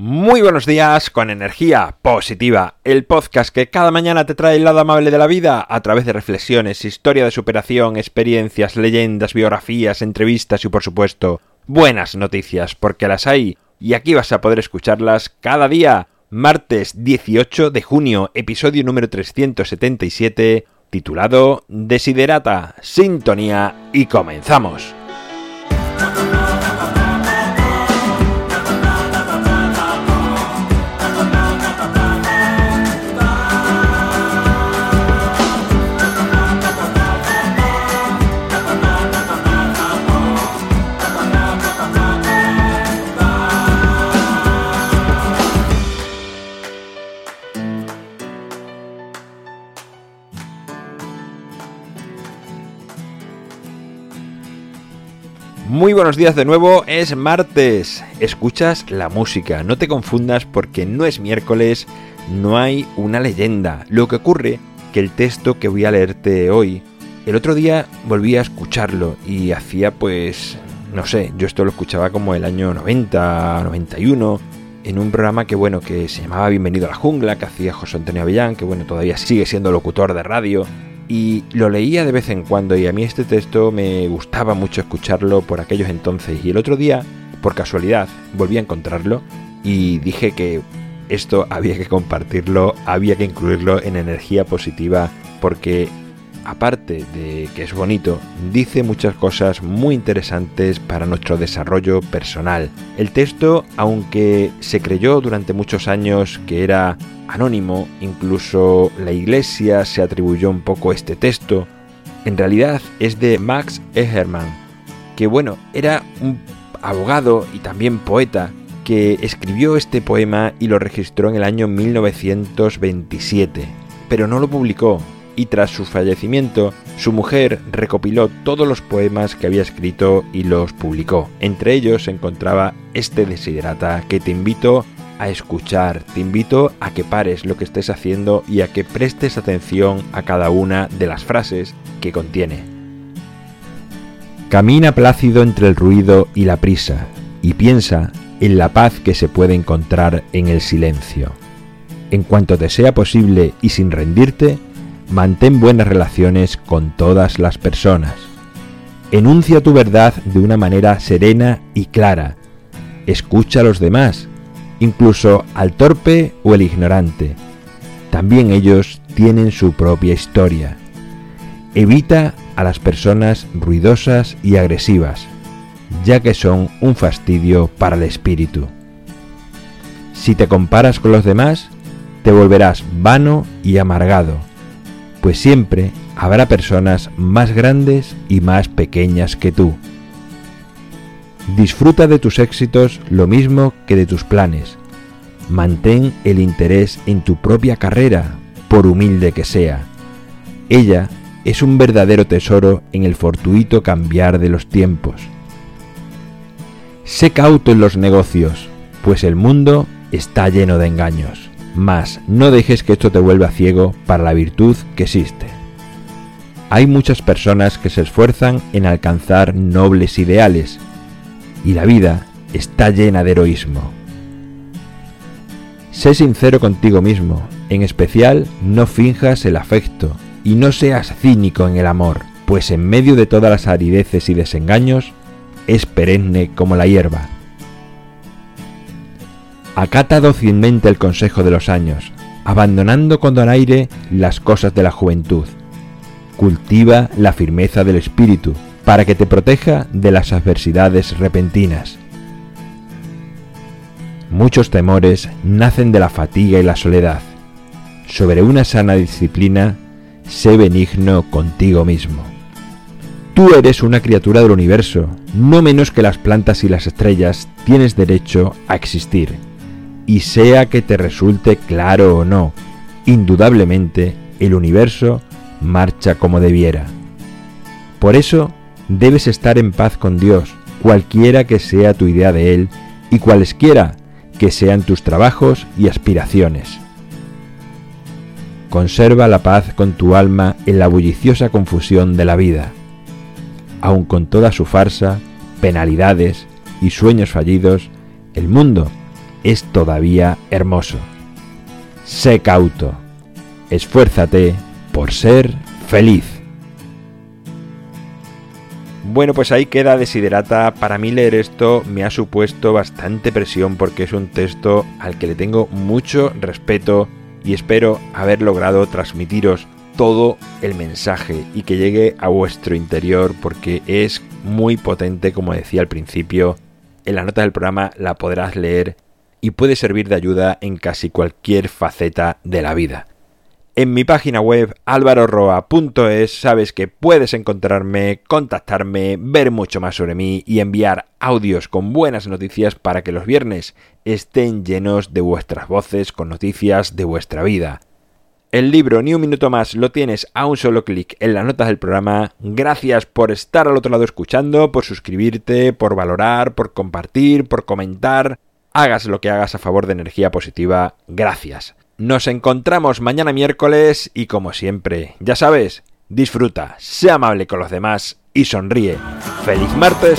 Muy buenos días con energía positiva, el podcast que cada mañana te trae el lado amable de la vida a través de reflexiones, historia de superación, experiencias, leyendas, biografías, entrevistas y por supuesto buenas noticias, porque las hay y aquí vas a poder escucharlas cada día. Martes 18 de junio, episodio número 377, titulado Desiderata, Sintonía y comenzamos. Muy buenos días de nuevo, es martes. Escuchas la música, no te confundas porque no es miércoles, no hay una leyenda. Lo que ocurre que el texto que voy a leerte hoy, el otro día volví a escucharlo y hacía pues, no sé, yo esto lo escuchaba como el año 90, 91, en un programa que bueno, que se llamaba Bienvenido a la Jungla, que hacía José Antonio Avellán, que bueno, todavía sigue siendo locutor de radio y lo leía de vez en cuando y a mí este texto me gustaba mucho escucharlo por aquellos entonces. Y el otro día, por casualidad, volví a encontrarlo y dije que esto había que compartirlo, había que incluirlo en energía positiva porque aparte de que es bonito, dice muchas cosas muy interesantes para nuestro desarrollo personal. El texto, aunque se creyó durante muchos años que era anónimo, incluso la iglesia se atribuyó un poco este texto, en realidad es de Max Egerman, que bueno, era un abogado y también poeta que escribió este poema y lo registró en el año 1927, pero no lo publicó y tras su fallecimiento, su mujer recopiló todos los poemas que había escrito y los publicó. Entre ellos se encontraba este Desiderata que te invito a escuchar, te invito a que pares lo que estés haciendo y a que prestes atención a cada una de las frases que contiene. Camina plácido entre el ruido y la prisa y piensa en la paz que se puede encontrar en el silencio. En cuanto te sea posible y sin rendirte, mantén buenas relaciones con todas las personas. Enuncia tu verdad de una manera serena y clara. Escucha a los demás incluso al torpe o el ignorante. También ellos tienen su propia historia. Evita a las personas ruidosas y agresivas, ya que son un fastidio para el espíritu. Si te comparas con los demás, te volverás vano y amargado, pues siempre habrá personas más grandes y más pequeñas que tú. Disfruta de tus éxitos lo mismo que de tus planes. Mantén el interés en tu propia carrera, por humilde que sea. Ella es un verdadero tesoro en el fortuito cambiar de los tiempos. Sé cauto en los negocios, pues el mundo está lleno de engaños. Mas no dejes que esto te vuelva ciego para la virtud que existe. Hay muchas personas que se esfuerzan en alcanzar nobles ideales, y la vida está llena de heroísmo. Sé sincero contigo mismo, en especial no finjas el afecto y no seas cínico en el amor, pues en medio de todas las arideces y desengaños, es perenne como la hierba. Acata dócilmente el consejo de los años, abandonando con donaire las cosas de la juventud. Cultiva la firmeza del espíritu, para que te proteja de las adversidades repentinas. Muchos temores nacen de la fatiga y la soledad. Sobre una sana disciplina, sé benigno contigo mismo. Tú eres una criatura del universo, no menos que las plantas y las estrellas tienes derecho a existir. Y sea que te resulte claro o no, indudablemente el universo marcha como debiera. Por eso, debes estar en paz con Dios, cualquiera que sea tu idea de Él y cualesquiera que sean tus trabajos y aspiraciones. Conserva la paz con tu alma en la bulliciosa confusión de la vida. Aun con toda su farsa, penalidades y sueños fallidos, el mundo es todavía hermoso. Sé cauto. Esfuérzate por ser feliz. Bueno, pues ahí queda Desiderata. Para mí leer esto me ha supuesto bastante presión porque es un texto al que le tengo mucho respeto y espero haber logrado transmitiros todo el mensaje y que llegue a vuestro interior porque es muy potente, como decía al principio. En la nota del programa la podrás leer y puede servir de ayuda en casi cualquier faceta de la vida. En mi página web alvaroroa.es sabes que puedes encontrarme, contactarme, ver mucho más sobre mí y enviar audios con buenas noticias para que los viernes estén llenos de vuestras voces con noticias de vuestra vida. El libro Ni un minuto más lo tienes a un solo clic en las notas del programa. Gracias por estar al otro lado escuchando, por suscribirte, por valorar, por compartir, por comentar. Hagas lo que hagas a favor de energía positiva. Gracias. Nos encontramos mañana miércoles y como siempre, ya sabes, disfruta, sea amable con los demás y sonríe. ¡Feliz martes!